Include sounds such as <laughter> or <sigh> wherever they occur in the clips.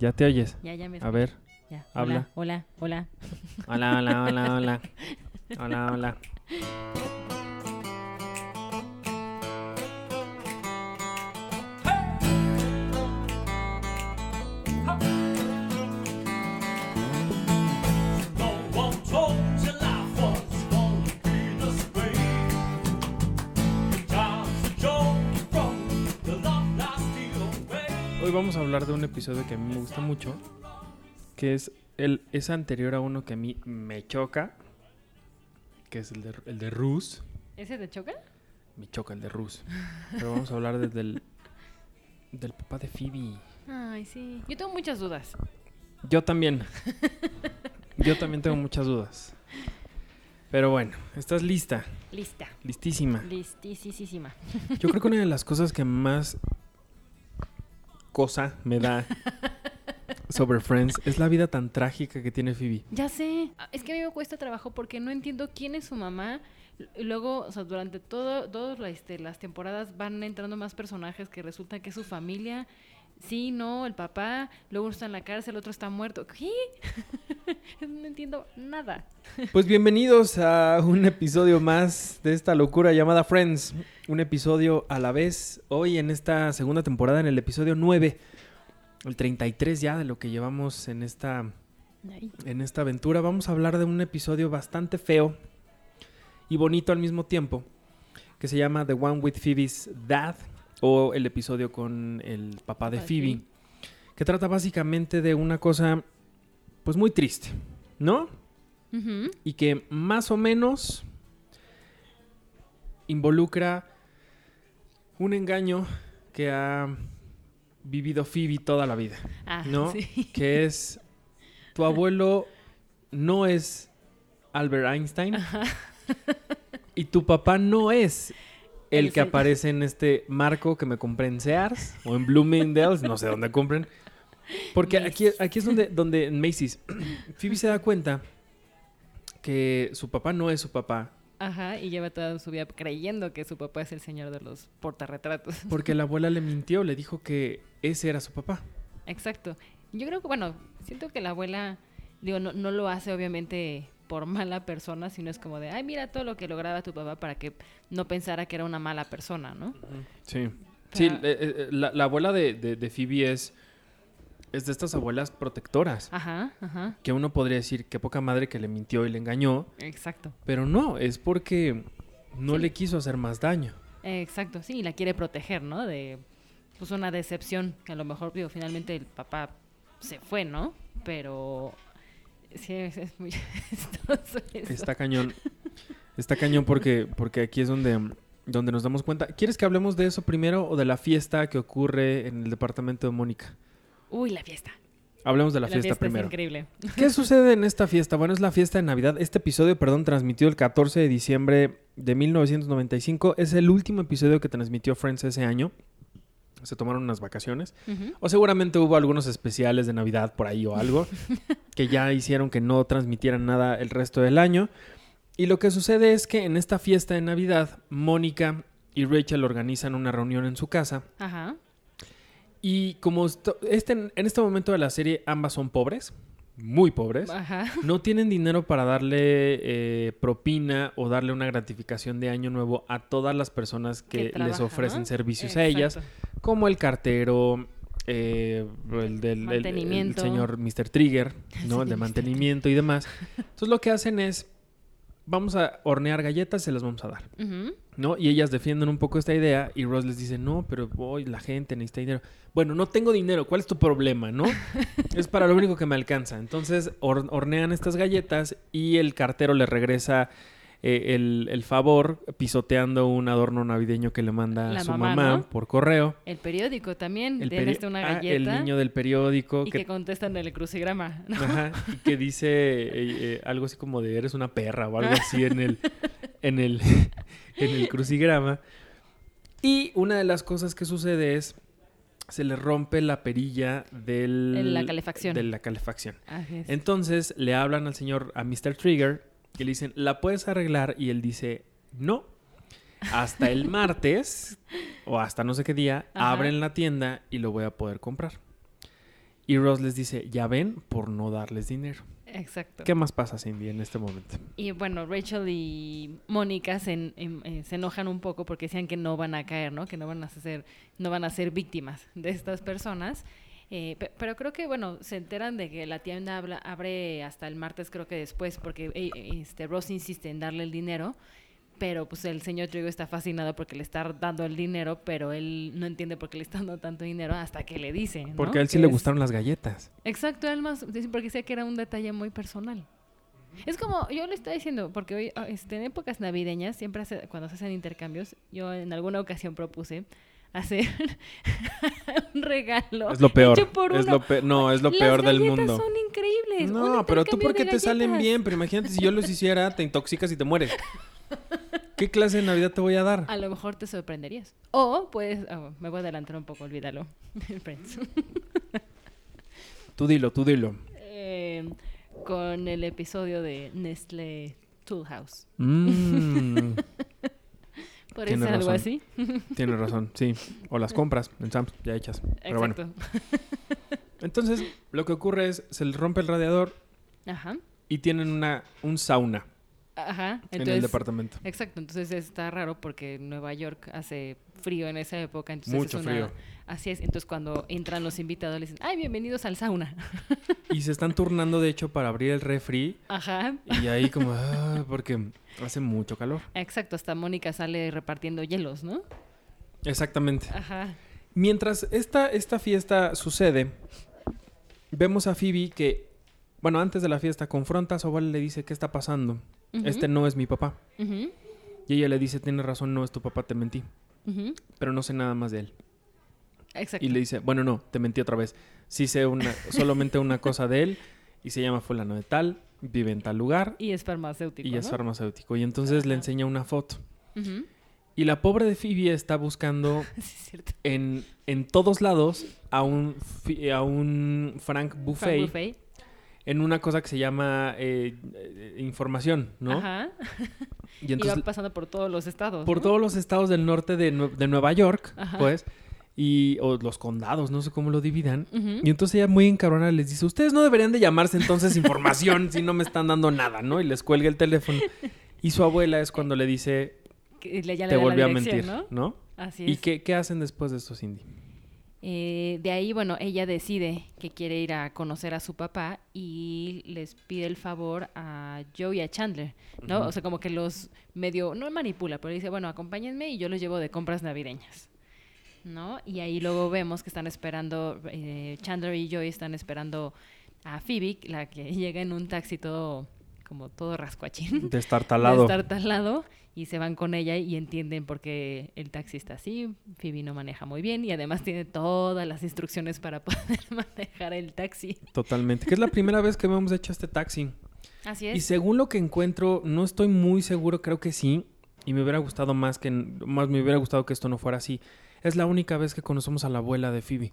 ¿Ya te oyes? Ya, ya me A ver. Ya. habla. Hola, hola, Hola, hola, hola, hola. Hola, <laughs> hola. No Hoy vamos a hablar de un episodio que a mí me gusta mucho, que es el es anterior a uno que a mí me choca, que es el de, el de Rus. ¿Ese te choca? Me choca el de Rus. Pero vamos a hablar desde el del papá de Phoebe. Ay, sí. Yo tengo muchas dudas. Yo también. Yo también tengo muchas dudas. Pero bueno, ¿estás lista? Lista. Listísima. Listísima. Yo creo que una de las cosas que más cosa me da sobre Friends es la vida tan trágica que tiene Phoebe. Ya sé. Es que a mí me cuesta trabajo porque no entiendo quién es su mamá. Luego, o sea, durante todo, todas este, las temporadas van entrando más personajes que resulta que es su familia. Sí, no, el papá, luego uno está en la cárcel, el otro está muerto. ¿Qué? <laughs> no entiendo nada. Pues bienvenidos a un episodio más de esta locura llamada Friends. Un episodio a la vez. Hoy en esta segunda temporada, en el episodio 9, el 33 ya de lo que llevamos en esta en esta aventura vamos a hablar de un episodio bastante feo y bonito al mismo tiempo, que se llama The One with Phoebe's Dad, o el episodio con el papá de Papá de Phoebe, Phoebe. que trata básicamente de una cosa, pues muy triste, ¿no? Y que más o menos involucra un engaño que ha vivido Phoebe toda la vida. Ah, ¿no? sí. <laughs> Que es tu abuelo no es Albert Einstein y tu papá no es el que aparece en este marco que me compré en Sears o en Bloomingdale's, no sé dónde compren. Porque aquí, aquí es donde, donde en Macy's, <clears throat> Phoebe se da cuenta que su papá no es su papá, Ajá, y lleva toda su vida creyendo que su papá es el señor de los portarretratos. <laughs> porque la abuela le mintió, le dijo que ese era su papá. Exacto. Yo creo que, bueno, siento que la abuela, digo, no, no lo hace obviamente por mala persona, sino es como de, ay, mira todo lo que lograba tu papá para que no pensara que era una mala persona, ¿no? Sí. Sí, eh, eh, la, la abuela de, de, de Phoebe es, es de estas abuelas protectoras. Ajá, ajá, Que uno podría decir qué poca madre que le mintió y le engañó, exacto. pero no, es porque no Sí. le quiso hacer más daño. Exacto, sí, y la quiere proteger, ¿no? De, pues, una decepción, que a lo mejor, digo, finalmente el papá se fue, ¿no? Pero sí, es, es muy. <laughs> Está cañón. Está cañón porque, porque aquí es donde, donde nos damos cuenta. ¿Quieres que hablemos de eso primero o de la fiesta que ocurre en el departamento de Mónica? Uy, la fiesta. Hablemos de la, La, fiesta, fiesta, es primero. increíble. ¿Qué <laughs> sucede en esta fiesta? Bueno, es la fiesta de Navidad. Este episodio, perdón, transmitió el 14 de diciembre de 1995. Es el último episodio que transmitió Friends ese año. Se tomaron unas vacaciones. O seguramente hubo algunos especiales de Navidad por ahí o algo <laughs> que ya hicieron que no transmitieran nada el resto del año. Y lo que sucede es que en esta fiesta de Navidad, Mónica y Rachel organizan una reunión en su casa. Ajá. Y como este, en este momento de la serie ambas son pobres, muy pobres. Ajá. <laughs> No tienen dinero para darle eh, propina o darle una gratificación de año nuevo a todas las personas que, Que les ofrecen ¿no? servicios a ellas, como el cartero, eh, el del el- el- señor Mr. Trigger, <laughs> ¿no? el de mantenimiento y demás. Entonces lo que hacen es, vamos a hornear galletas, se las vamos a dar. ¿no? Y ellas defienden un poco esta idea y Ross les dice, no, pero hoy la gente necesita dinero. Bueno, no tengo dinero, ¿cuál es tu problema, no? <laughs> es para lo único que me alcanza. Entonces hor- hornean estas galletas y el cartero le regresa eh, el, el favor pisoteando un adorno navideño que le manda La su mamá, mamá, ¿no? por correo. El periódico también. El, peri- una ah, galleta. el niño del periódico y que que contestan el crucigrama. ¿no? Ajá, y que dice eh, eh, algo así como de eres una perra o algo así en el, <laughs> en el, en el crucigrama. Y una de las cosas que sucede es se le rompe la perilla del, En la calefacción. de la calefacción. Entonces le hablan al señor, a Mr. Trigger, y le dicen, ¿la puedes arreglar? Y él dice, no. Hasta el <laughs> martes, o hasta no sé qué día, Ajá. abren la tienda y lo voy a poder comprar. Y Ross les dice, ya ven, por no darles dinero. Exacto. ¿Qué más pasa, Cindy, en este momento? Y bueno, Rachel y Mónica se, en- em- eh, se enojan un poco porque decían que no van a caer, ¿no? Que no van a ser, no van a ser víctimas de estas personas. Eh, pe- pero creo que, bueno, se enteran de que la tienda habla- abre hasta el martes, creo que después, porque eh, este, Ross insiste en darle el dinero. Pero pues el señor Trigo está fascinado porque le está dando el dinero, pero él no entiende por qué le está dando tanto dinero hasta que le dice. ¿no? Porque a él sí Que le es- gustaron las galletas. Exacto, él más, porque sé que era un detalle muy personal. Es como, yo le estaba diciendo, porque hoy, ah, este, en épocas navideñas, siempre hace- cuando se hacen intercambios, yo en alguna ocasión propuse hacer <laughs> un regalo. Es lo peor. hecho por Es uno. lo pe- no, es lo Las peor del mundo. son increíbles. No, pero tú porque te salen bien, pero imagínate si yo los hiciera, te intoxicas y te mueres. <laughs> ¿Qué clase de Navidad te voy a dar? A lo mejor te sorprenderías. O puedes, ah, me voy a adelantar un poco, olvídalo. <laughs> Friends. Tú dilo, tú dilo. Eh, con el episodio de Nestlé Tool House. Mm, ¿Podría Tienes ser algo razón. así? <laughs> tienes razón, sí. O las compras en Sam's ya hechas. Pero bueno. Exacto. <laughs> Entonces, lo que ocurre es, se le rompe el radiador Ajá. y tienen una, un sauna Ajá. en el departamento. exacto. Entonces está raro porque Nueva York hace frío en esa época. Entonces Mucho es una- frío. Así es. Entonces cuando entran los invitados les dicen, ay, bienvenidos al sauna. Y se están turnando, de hecho, para abrir el refri. Ajá. Y ahí como, ah, porque hace mucho calor. Exacto. Hasta Mónica sale repartiendo hielos, ¿no? Exactamente. Ajá. Mientras esta, esta fiesta sucede, vemos a Phoebe que, bueno, antes de la fiesta, confronta a abuela y le dice, ¿qué está pasando? Este no es mi papá. Y ella le dice, tienes razón, no es tu papá, te mentí. Pero no sé nada más de él. Exacto. Y le dice, bueno, no, te mentí otra vez. Sí sé una, <laughs> solamente una cosa de él y se llama fulano de tal, vive en tal lugar Y es farmacéutico, y es farmacéutico. Y entonces le enseña una foto. Y la pobre de Phoebe está buscando <laughs> Sí, es cierto. en, en todos lados a un, a un Frank Frank Buffet, Buffet. En una cosa que se llama eh, eh, información, ¿no? Ajá. Y <laughs> Y entonces va pasando por todos los estados. por ¿no? todos los estados del norte de, de Nueva York, Ajá. pues, y o los condados, no sé cómo lo dividan. Y entonces ella muy encabrona les dice, ustedes no deberían de llamarse entonces información si no me están dando nada, ¿no? Y les cuelga el teléfono. Y su abuela es cuando le dice, Que le- ya le te volvió a mentir, ¿no? ¿no? Así ¿Y es. qué, qué hacen después de esto, Cindy? Eh, de ahí, bueno, ella decide que quiere ir a conocer a su papá y les pide el favor a Joe y a Chandler, ¿no? O sea, como que los medio, no manipula, pero dice, bueno, acompáñenme y yo los llevo de compras navideñas, ¿no? Y ahí luego vemos que están esperando, eh, Chandler y Joey están esperando a Phoebe, la que <laughs> llega en un taxi todo, como todo rascuachín. Destartalado. Destartalado y se van con ella y entienden por qué el taxi está así. Phoebe no maneja muy bien y además tiene todas las instrucciones para <laughs> poder manejar el taxi. Totalmente. Que es la primera vez que hemos hecho este taxi. Así Y es. según lo que encuentro, no estoy muy seguro, creo que sí. Y me hubiera gustado más que más me hubiera gustado que esto no fuera así. Es la única vez que conocemos a la abuela de Phoebe.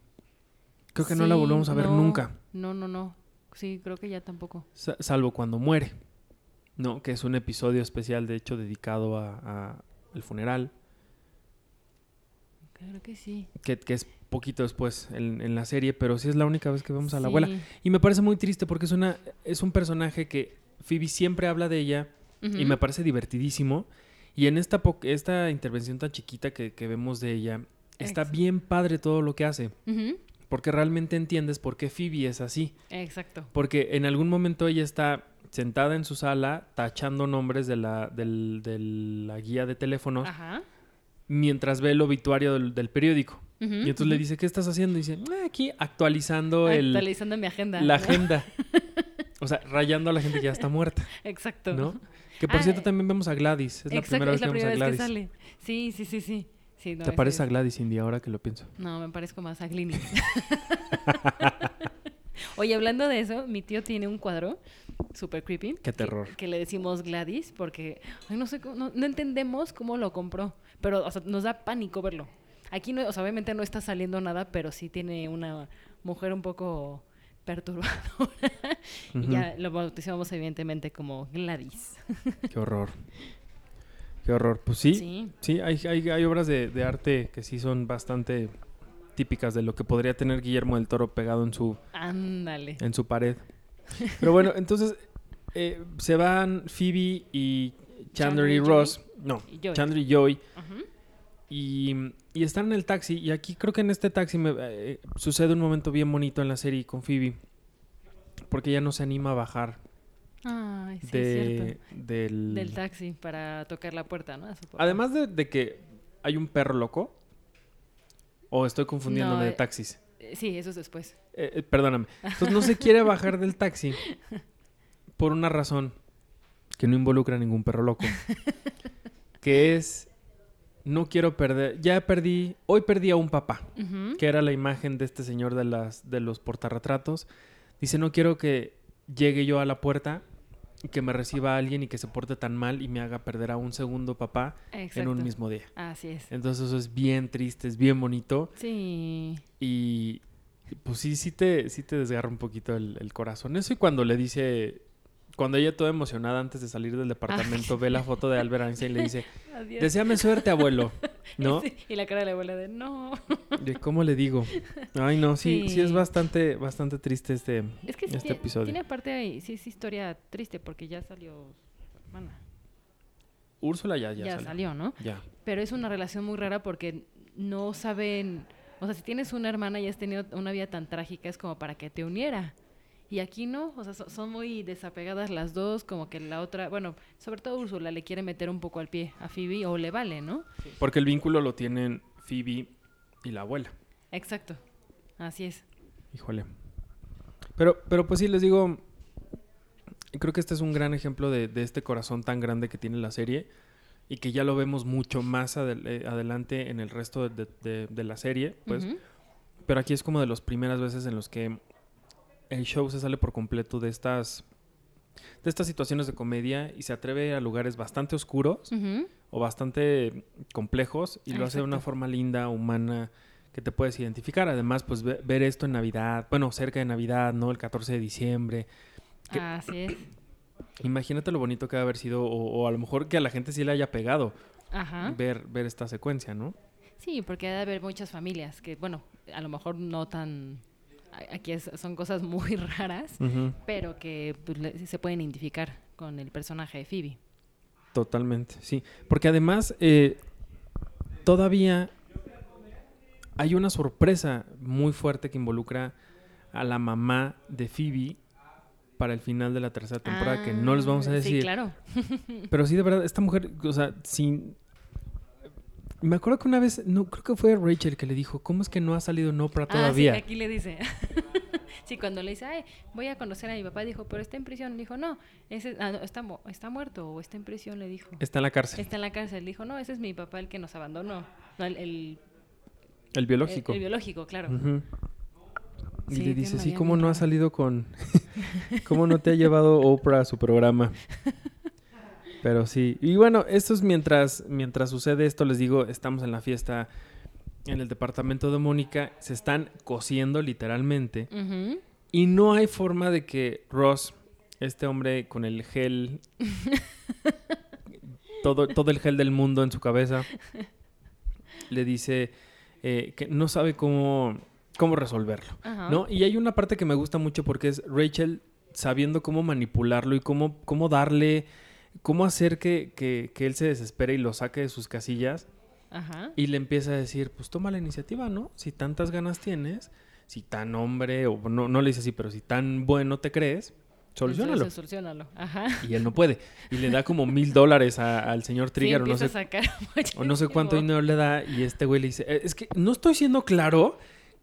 Creo que no la volvemos a ver no, nunca. No, no, no. Sí, creo que ya tampoco. Sa- salvo cuando muere. No, que es un episodio especial, de hecho, dedicado a, a el funeral. Creo que sí. Que, que es poquito después en, en la serie, pero sí es la única vez que vemos a la abuela. Y me parece muy triste porque es una es un personaje que Phoebe siempre habla de ella y me parece divertidísimo. Y en esta, po- esta intervención tan chiquita que, que vemos de ella, está bien padre todo lo que hace. Porque realmente entiendes por qué Phoebe es así. Exacto. Porque en algún momento ella está sentada en su sala tachando nombres de la, del- de la guía de teléfonos Ajá. mientras ve el obituario del, del periódico. Y entonces le dice, ¿qué estás haciendo? Y dice, "Ah, aquí actualizando el, Actualizando mi agenda. la ¿no? agenda. <laughs> O sea, rayando a la gente que ya está muerta, Exacto. ¿no? Que por Ah, cierto eh, también vemos a Gladys. Es la primera vez la que vemos a Gladys. sale. Sí, sí, sí, sí. Sí, no, ¿Te parece a Gladys, Cindy, ahora que lo pienso? No, me parezco más a Glynis. <laughs> <laughs> Oye, hablando de eso, mi tío tiene un cuadro super creepy. Qué terror. Que, le decimos Gladys porque ay, no sé, cómo- no, no entendemos cómo lo compró, pero o sea, nos da pánico verlo. Aquí no, o sea, obviamente no está saliendo nada, pero sí tiene una mujer un poco perturbadora. <laughs> Y ya lo bautizamos evidentemente como Gladys. <laughs> Qué horror. Qué horror. Pues sí, sí, Sí. hay, hay, hay obras de, de arte que sí son bastante típicas de lo que podría tener Guillermo del Toro pegado en su, Ándale. en su pared. <laughs> Pero bueno, entonces eh, se van Phoebe y Chandler, y Ross. No, Y Joey. Chandler y Joey. Ujú. Y, y están en el taxi. Y aquí creo que en este taxi me, eh, sucede un momento bien bonito en la serie con Phoebe. Porque ella no se anima a bajar sí, de, del... Del taxi para tocar la puerta, ¿no? Además de, de que hay un perro loco. O estoy confundiéndome No, de eh, taxis. Sí, eso es después. Eh, eh, perdóname. Entonces no se quiere bajar del taxi <laughs> por una razón que no involucra a ningún perro loco. Que es, no quiero perder, ya perdí, hoy perdí a un papá, que era la imagen de este señor de, las, de los portarretratos. Dice, no quiero que llegue yo a la puerta que me reciba alguien y que se porte tan mal y me haga perder a un segundo papá en un mismo día. Así es. Entonces eso es bien triste, es bien bonito. Sí. Y pues sí, sí te, sí te desgarra un poquito el, el corazón. Eso y cuando le dice, cuando ella toda emocionada antes de salir del departamento ve la foto de Albert Einstein y le dice, <laughs> Adiós. deseame suerte, abuelo. <laughs> ¿No? Sí, Y la cara de la abuela de no. <laughs> De cómo le digo. Ay, no, sí, sí, Sí. es bastante, bastante triste este, Es que sí este tiene, episodio. tiene aparte ahí, sí es historia triste porque ya salió su hermana. Úrsula ya, Ya, ya, salió. salió, ¿no? Ya. Pero es una relación muy rara porque no saben, o sea, si tienes una hermana y has tenido una vida tan trágica es como para que te uniera. Y aquí no, o sea, so- son muy desapegadas las dos, como que la otra, bueno, sobre todo Úrsula le quiere meter un poco al pie a Phoebe o le vale, ¿no? Porque el vínculo lo tienen Phoebe y la abuela. Exacto. Así es. Híjole. Pero, pero pues sí, les digo, creo que este es un gran ejemplo de, de este corazón tan grande que tiene la serie y que ya lo vemos mucho más adel- eh, adelante en el resto de, de- de la serie, pues. Pero aquí es como de las primeras veces en los que el show se sale por completo de estas de estas situaciones de comedia y se atreve a lugares bastante oscuros o bastante complejos y lo hace de una forma linda, humana, que te puedes identificar. Además, pues ve- ver esto en Navidad, bueno, cerca de Navidad, ¿no? El 14 de diciembre. Que- Así es. <clears throat> Imagínate lo bonito que ha haber sido, o, o a lo mejor que a la gente sí le haya pegado Ajá. ver, ver esta secuencia, ¿no? Sí, porque ha de haber muchas familias que, bueno, a lo mejor no tan... Aquí es- son cosas <laughs> muy raras, pero que pues, le- se pueden identificar con el personaje de Phoebe. Totalmente, sí. Porque además, eh, todavía hay una sorpresa muy fuerte que involucra a la mamá de Phoebe para el final de la tercera temporada, que no les vamos a Ah, decir. Sí, claro. <laughs> Pero sí, de verdad, esta mujer, o sea, sin... Me acuerdo que una vez, no, creo que fue Rachel que le dijo, ¿cómo es que no ha salido Nopra Ah, todavía? sí, aquí le dice. <laughs> sí, cuando le dice, ay, voy a conocer a mi papá, dijo, pero está en prisión. Le dijo, no, ese, ah, no, está, está muerto o está en prisión, le dijo. Está en la cárcel, Está en la cárcel. Dijo, no, ese es mi papá el que nos abandonó. No, el, el, el biológico. el- el biológico, claro. Y Sí, le dice, sí, ¿cómo no ha rara". salido con... <laughs> ¿Cómo no te ha <laughs> llevado Oprah a su programa? Pero sí. Y bueno, esto es mientras, mientras sucede esto, les digo, estamos en la fiesta en el departamento de Mónica, se están cosiendo literalmente. Y no hay forma de que Ross, este hombre con el gel, <laughs> todo, todo el gel del mundo en su cabeza, le dice eh, que no sabe cómo, cómo resolverlo. ¿no? Y hay una parte que me gusta mucho porque es Rachel sabiendo cómo manipularlo y cómo, cómo darle, cómo hacer que, que- que él se desespere y lo saque de sus casillas. Ajá. Y le empieza a decir, pues toma la iniciativa, ¿no? Si tantas ganas tienes, si tan hombre, o no, no le dice así, pero si tan bueno te crees, solucionalo. Entonces, solucionalo. Ajá. Y él no puede. Y le da como mil dólares al señor Trigger, sí, o no sé a sacar <laughs> o no sé cuánto dinero le da y este güey le dice, "Eh, es que no estoy siendo claro,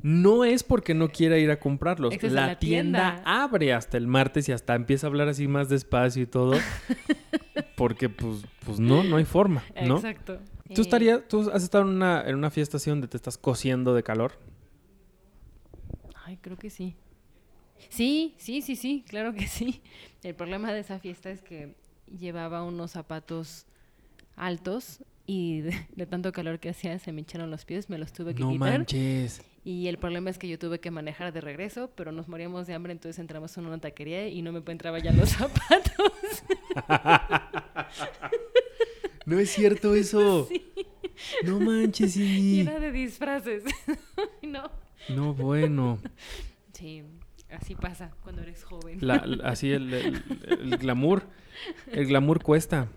no es porque no quiera ir a comprarlos. Es la, en la tienda. tienda. abre hasta el martes y hasta empieza a hablar así más despacio y todo. <laughs> porque pues, pues no, no hay forma, ¿no? Exacto. ¿Tú Eh, estarías, tú has estado en una, en una fiesta así donde te estás cociendo de calor? Ay, creo que sí. Sí, sí, sí, sí, claro que sí. El problema de esa fiesta es que llevaba unos zapatos altos y de, de tanto calor que hacía se me hincharon los pies, me los tuve que No quitar. manches. Y el problema es que yo tuve que manejar de regreso, pero nos moríamos de hambre, entonces entramos en una taquería y no me entraban ya los <laughs> zapatos. <laughs> No es cierto eso. <laughs> No manches, y sí. era de disfraces. No. No, bueno. Sí, así pasa cuando eres joven. La- la- así el, el- el glamour. El glamour cuesta.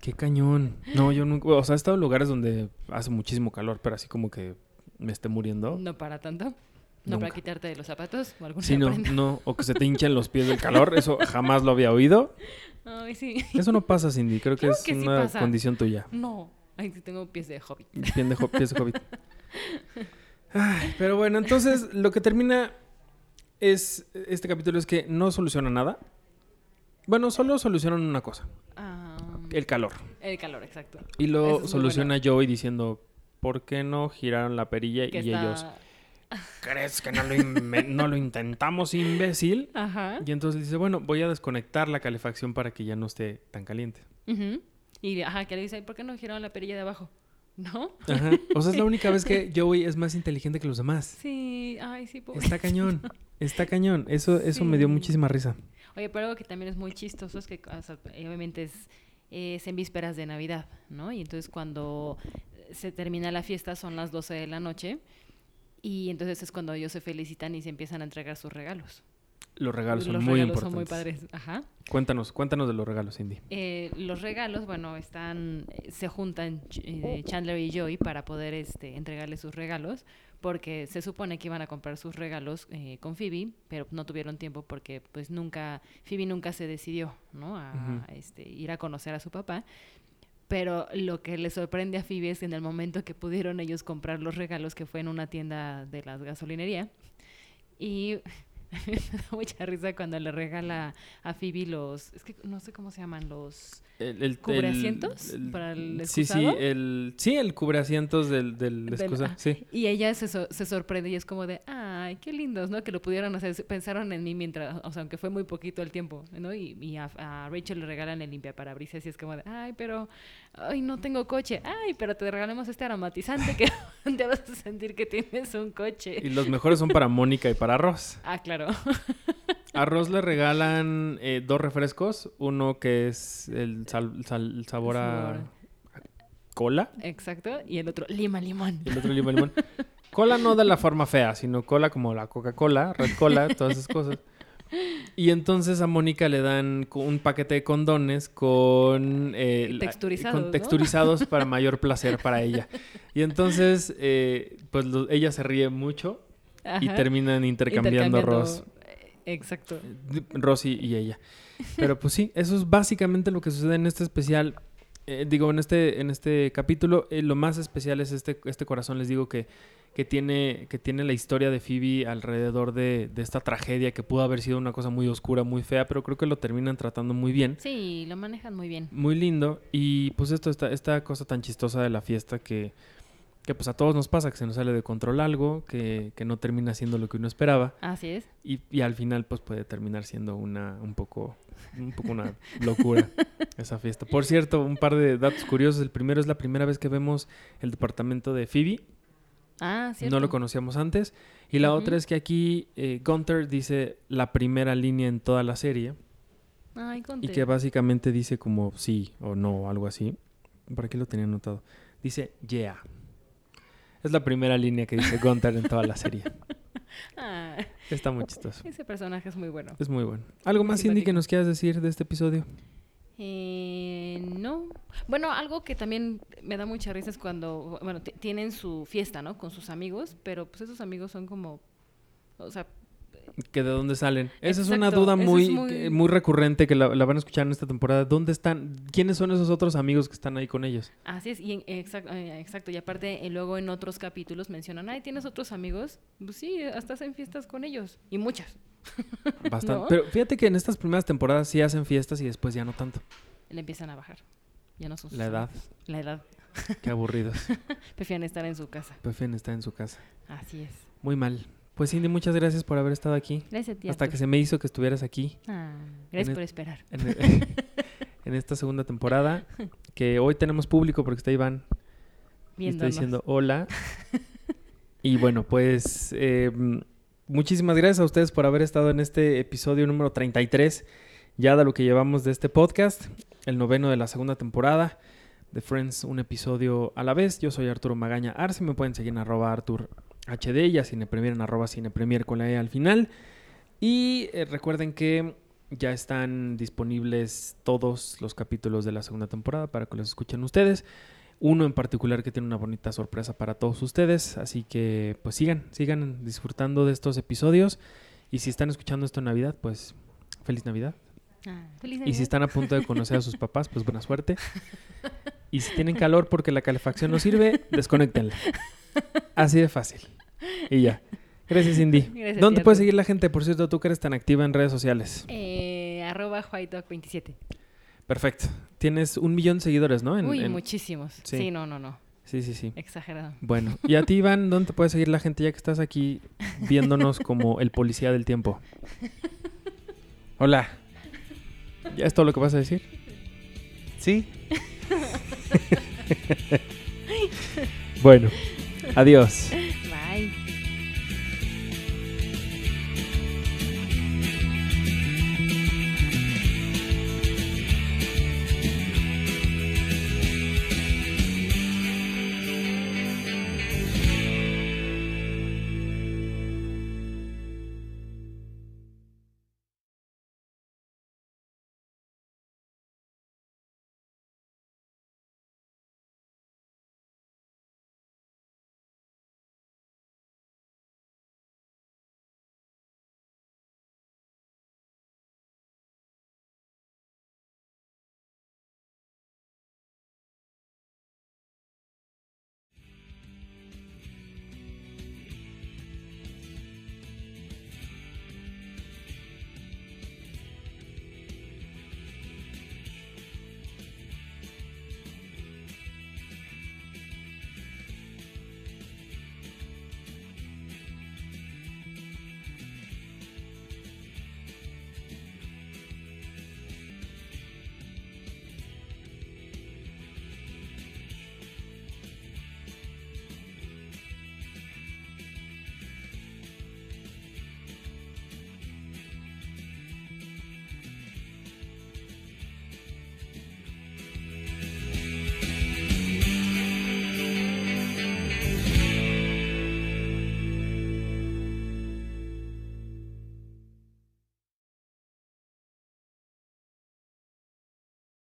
Qué cañón. No, yo nunca. O sea, he estado en lugares donde hace muchísimo calor, pero así como que me esté muriendo. No para tanto. No Nunca. para quitarte de los zapatos o alguna Sí, no, prenda. no. O que se te hinchan los pies del <laughs> calor. Eso jamás lo había oído. Ay, sí. Eso no pasa, Cindy. Creo que es que sí una pasa. condición tuya. No. Ay, sí tengo pies de hobbit. Pies de, pies de hobbit. <laughs> Ay, pero bueno, entonces lo que termina es este capítulo es que no soluciona nada. Bueno, solo solucionan una cosa, Ah, el calor. el calor, exacto. Y lo es soluciona Joey diciendo, ¿por qué no giraron la perilla? Que y está- ellos, <laughs> ¿crees que no lo, inve- no lo intentamos, imbécil? Ajá. Y entonces dice, bueno, voy a desconectar la calefacción para que ya no esté tan caliente. Ujú. Y ajá, que le dice, ¿por qué no giraron la perilla de abajo? <laughs> ¿No? Ajá. O sea, es la única vez que <laughs> Joey es más inteligente que los demás. Sí, ay, sí, pobre. Está cañón, está cañón. Eso, eso me dio muchísima risa. Oye, pero algo que también es muy chistoso es que o sea, obviamente es, es en vísperas de Navidad, ¿no? Y entonces cuando se termina la fiesta son las 12 de la noche y entonces es cuando ellos se felicitan y se empiezan a entregar sus regalos. Los regalos son los muy regalos importantes. son muy padres, ajá. Cuéntanos, cuéntanos de los regalos, Cindy. Eh, los regalos, bueno, están, se juntan eh, Chandler y Joey para poder este, entregarle sus regalos, porque se supone que iban a comprar sus regalos eh, con Phoebe, pero no tuvieron tiempo porque pues nunca, Phoebe nunca se decidió, ¿no? A, este, ir a conocer a su papá. Pero lo que le sorprende a Phoebe es que en el momento que pudieron ellos comprar los regalos, que fue en una tienda de la gasolinería, y <laughs> me da mucha risa cuando le regala a Phoebe los, es que no sé cómo se llaman, los El, el, ¿Cubreasientos el- para el Sí, sí, excusado? el, sí, el cubreasientos del, del ah, sí. Y ella se, so- se sorprende y es como de, ay, qué lindos, ¿no? Que lo pudieron hacer. Pensaron en mí mientras, o sea, aunque fue muy poquito el tiempo, ¿no? Y, y a, a Rachel le regalan el limpiaparabrisas y es como de, ay, pero, ay, no tengo coche. Ay, pero te regalamos este aromatizante que <laughs> te vas a sentir que tienes un coche. Y los mejores son para Mónica y para Ross. <laughs> Ah, claro. <laughs> A Ross le regalan eh, dos refrescos. Uno que es el, sal- sal- el sabor a cola Exacto. Y el otro, lima limón. el otro limón limón. Cola no de la forma fea, sino cola como la Coca-Cola, Red Cola, todas esas cosas. Y entonces a Mónica le dan un paquete de condones con, eh, Texturizados, con ¿no? texturizados para mayor placer para ella. Y entonces, eh, pues lo- ella se ríe mucho y terminan intercambiando, Ross. eh, Exacto. Rosy y ella. Pero pues sí, eso es básicamente lo que sucede en este especial. Eh, digo, en este, en este capítulo, eh, lo más especial es este, este corazón, les digo, que, que, tiene, que tiene la historia de Phoebe alrededor de, de esta tragedia que pudo haber sido una cosa muy oscura, muy fea, pero creo que lo terminan tratando muy bien. Sí, lo manejan muy bien. Muy lindo. Y pues esto, esta, esta cosa tan chistosa de la fiesta que, que pues a todos nos pasa, que se nos sale de control algo, que, que no termina siendo lo que uno esperaba. Así es. Y, y al final, pues puede terminar siendo una un poco, un poco una locura <laughs> esa fiesta. Por cierto, un par de datos curiosos. El primero es la primera vez que vemos el departamento de Phoebe. Ah, cierto. No lo conocíamos antes. Y la otra es que aquí eh, Gunther dice la primera línea en toda la serie. Ay, Y conté. que básicamente dice como sí o no o algo así. ¿Para qué lo tenía anotado? Dice yeah. Es la primera línea que dice Gunther en toda la serie. <laughs> Ah, Está muy chistoso. ese personaje es muy bueno. Es muy bueno. ¿Algo más, Cindy, que nos quieras decir de este episodio? Eh, no. Bueno, algo que también me da mucha risa es cuando, bueno, tienen su fiesta, ¿no? Con sus amigos, pero pues esos amigos son como, o sea, que de dónde salen. Esa es una Exacto, duda es muy, muy- recurrente que la, la van a escuchar en esta temporada. ¿Dónde están? ¿Quiénes son esos otros amigos que están ahí con ellos? así es, y en- exact- eh, exacto, y aparte eh, luego en otros capítulos mencionan, ay, ¿tienes otros amigos? Pues sí, hasta hacen fiestas con ellos, y muchas. <laughs> Bastante. ¿No? Pero fíjate que en estas primeras temporadas sí hacen fiestas y después ya no tanto. Le empiezan a bajar. Ya no son La edad. La edad. Qué aburridos. <laughs> Prefieren estar en su casa. Prefieren estar en su casa. Así es. Muy mal. Pues Cindy, muchas gracias por haber estado aquí. Gracias a ti, Hasta que se me hizo que estuvieras aquí Ah, gracias en por esperar. en, <laughs> en esta segunda temporada. Que hoy tenemos público porque está Iván y está diciendo hola. Y bueno, pues eh, mm, muchísimas gracias a ustedes por haber estado en este episodio número 33, ya de lo que llevamos de este podcast, el noveno de la segunda temporada de Friends, un episodio a la vez. Yo soy Arturo Magaña Arce, me pueden seguir en arroba Artur HD y a Cinepremier en arroba Cinepremier con la E al final. Y eh, recuerden que ya están disponibles todos los capítulos de la segunda temporada para que los escuchen ustedes. Uno en particular que tiene una bonita sorpresa para todos ustedes. Así que pues sigan, sigan disfrutando de estos episodios. Y si están escuchando esto en Navidad, pues feliz Navidad. Ah, feliz Y si están a punto de conocer a sus papás, pues buena suerte. Y si tienen calor porque la calefacción no sirve, desconéctenla. Así de fácil. Y ya. Gracias, Cindy. Gracias, ¿Dónde puedes seguir la gente? Por cierto, tú que eres tan activa en redes sociales. Eh, arroba whitedog27. Perfecto. Tienes un millón de seguidores, ¿no? En- Uy, en- muchísimos. sí. Sí. no, no, no. Sí, sí, sí. Exagerado. Bueno, y a ti, Iván, ¿dónde te puede seguir la gente ya que estás aquí viéndonos como el policía del tiempo? Hola. ¿Ya es todo lo que vas a decir? ¿Sí? <laughs> Bueno, adiós.